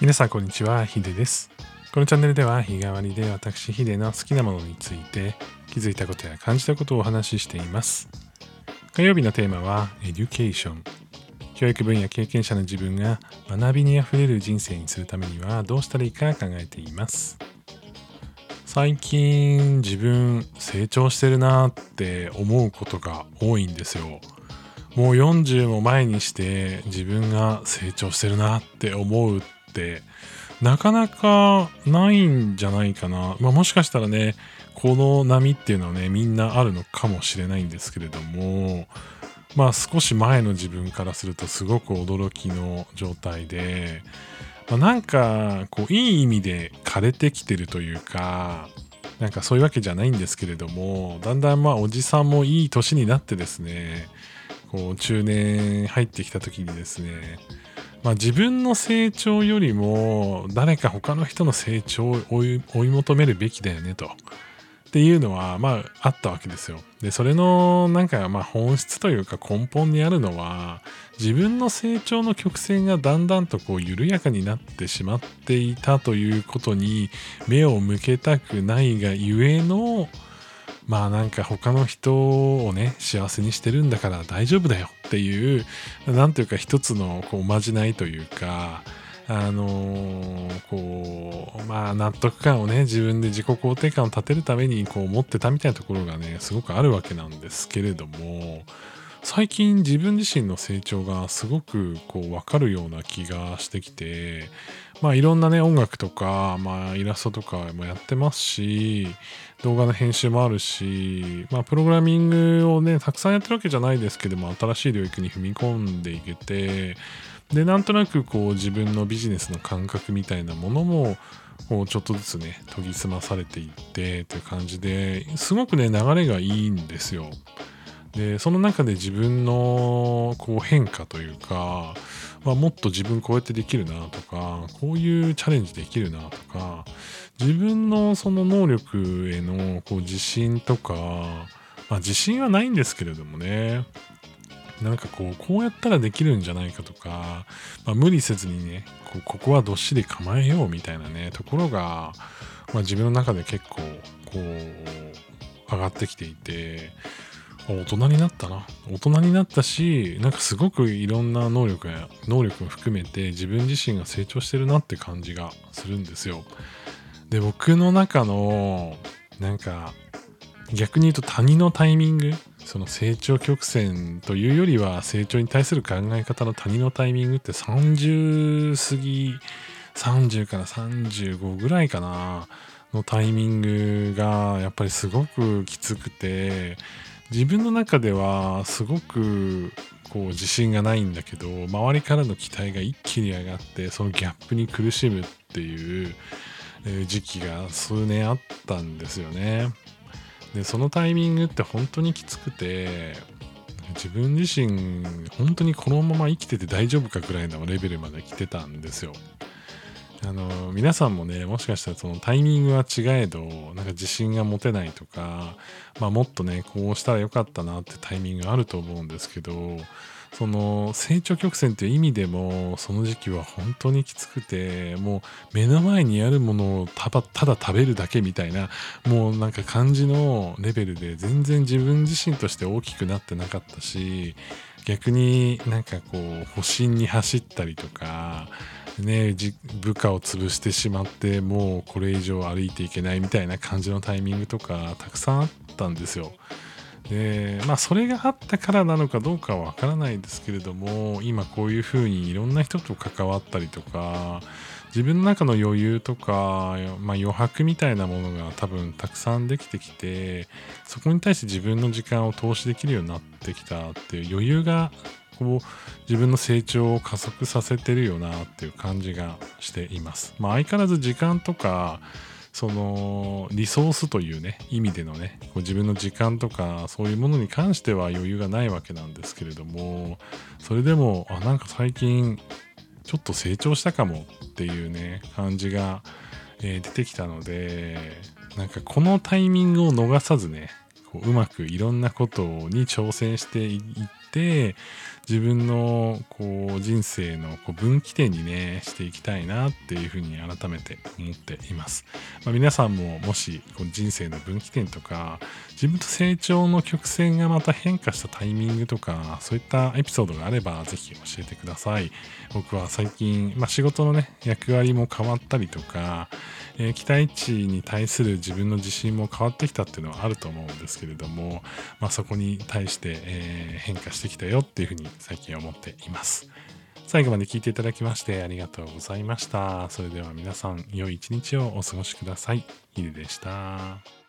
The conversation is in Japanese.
皆さんこんにちは、ヒデです。このチャンネルでは日替わりで私ヒデの好きなものについて気づいたことや感じたことをお話ししています。火曜日のテーマは Education。教育分野経験者の自分が学びにあふれる人生にするためにはどうしたらいいか考えています。最近自分成長してるなって思うことが多いんですよ。もう40も前にして自分が成長してるなって思うってなかなかないんじゃないかな。まあ、もしかしたらね、この波っていうのはね、みんなあるのかもしれないんですけれども、まあ少し前の自分からするとすごく驚きの状態で、まあ、なんかこういい意味で枯れてきてるというか、なんかそういうわけじゃないんですけれども、だんだんまあおじさんもいい年になってですね、こう中年入ってきた時にですね、まあ、自分の成長よりも誰か他の人の成長を追い追い求めるべきだよねと。っていうのはまああったわけですよ。でそれのなんかまあ本質というか根本にあるのは自分の成長の曲線がだんだんとこう緩やかになってしまっていたということに目を向けたくないがゆえのまあなんか他の人をね幸せにしてるんだから大丈夫だよっていうなんというか一つのこうおまじないというかあのーこうまあ納得感をね自分で自己肯定感を立てるためにこう持ってたみたいなところがねすごくあるわけなんですけれども最近自分自身の成長がすごくこう分かるような気がしてきてまあいろんなね音楽とか、まあ、イラストとかもやってますし動画の編集もあるし、まあ、プログラミングをねたくさんやってるわけじゃないですけども新しい領域に踏み込んでいけてでなんとなくこう自分のビジネスの感覚みたいなものもこうちょっとずつね研ぎ澄まされていってという感じですごくね流れがいいんですよ。でその中で自分のこう変化というか、まあ、もっと自分こうやってできるなとかこういうチャレンジできるなとか自分のその能力へのこう自信とか、まあ、自信はないんですけれどもねなんかこうこうやったらできるんじゃないかとか、まあ、無理せずにねこうここはどっしり構えようみたいなねところが、まあ、自分の中で結構こう上がってきていて大人になったな。大人になったしなんかすごくいろんな能力や能力も含めて自分自身が成長してるなって感じがするんですよ。で僕の中のなんか逆に言うと谷のタイミングその成長曲線というよりは成長に対する考え方の谷のタイミングって30過ぎ30から35ぐらいかなのタイミングがやっぱりすごくきつくて自分の中ではすごくこう自信がないんだけど周りからの期待が一気に上がってそのギャップに苦しむっていう時期が数年あったんですよね。でそのタイミングって本当にきつくて自分自身本当にこのまま生きてて大丈夫かぐらいのレベルまで来てたんですよ。あの皆さんもねもしかしたらそのタイミングは違えどなんか自信が持てないとか、まあ、もっとねこうしたらよかったなってタイミングあると思うんですけどその成長曲線という意味でもその時期は本当にきつくてもう目の前にあるものをただただ食べるだけみたいなもうなんか感じのレベルで全然自分自身として大きくなってなかったし逆になんかこう保身に走ったりとかね、部下を潰してしまってもうこれ以上歩いていけないみたいな感じのタイミングとかたくさんあったんですよ。でまあそれがあったからなのかどうかはわからないですけれども今こういうふうにいろんな人と関わったりとか自分の中の余裕とか、まあ、余白みたいなものが多分たくさんできてきてそこに対して自分の時間を投資できるようになってきたっていう余裕がこう自分の成長を加速させてるよなっていう感じがしています。まあ、相変わらず時間とかそのリソースというね意味でのねこう自分の時間とかそういうものに関しては余裕がないわけなんですけれどもそれでもあなんか最近ちょっと成長したかもっていうね感じが、えー、出てきたのでなんかこのタイミングを逃さずねこううまくいろんなことに挑戦していって自分のこう人生のこう分岐点にねしていきたいなっていうふうに改めて思っています、まあ、皆さんももしこう人生の分岐点とか自分と成長の曲線がまた変化したタイミングとかそういったエピソードがあればぜひ教えてください。僕は最近、まあ、仕事のね役割も変わったりとかえー、期待値に対する自分の自信も変わってきたっていうのはあると思うんですけれども、まあ、そこに対して、えー、変化してきたよっていうふうに最近思っています。最後まで聞いていただきましてありがとうございました。それでは皆さん良い一日をお過ごしください。ヒデでした。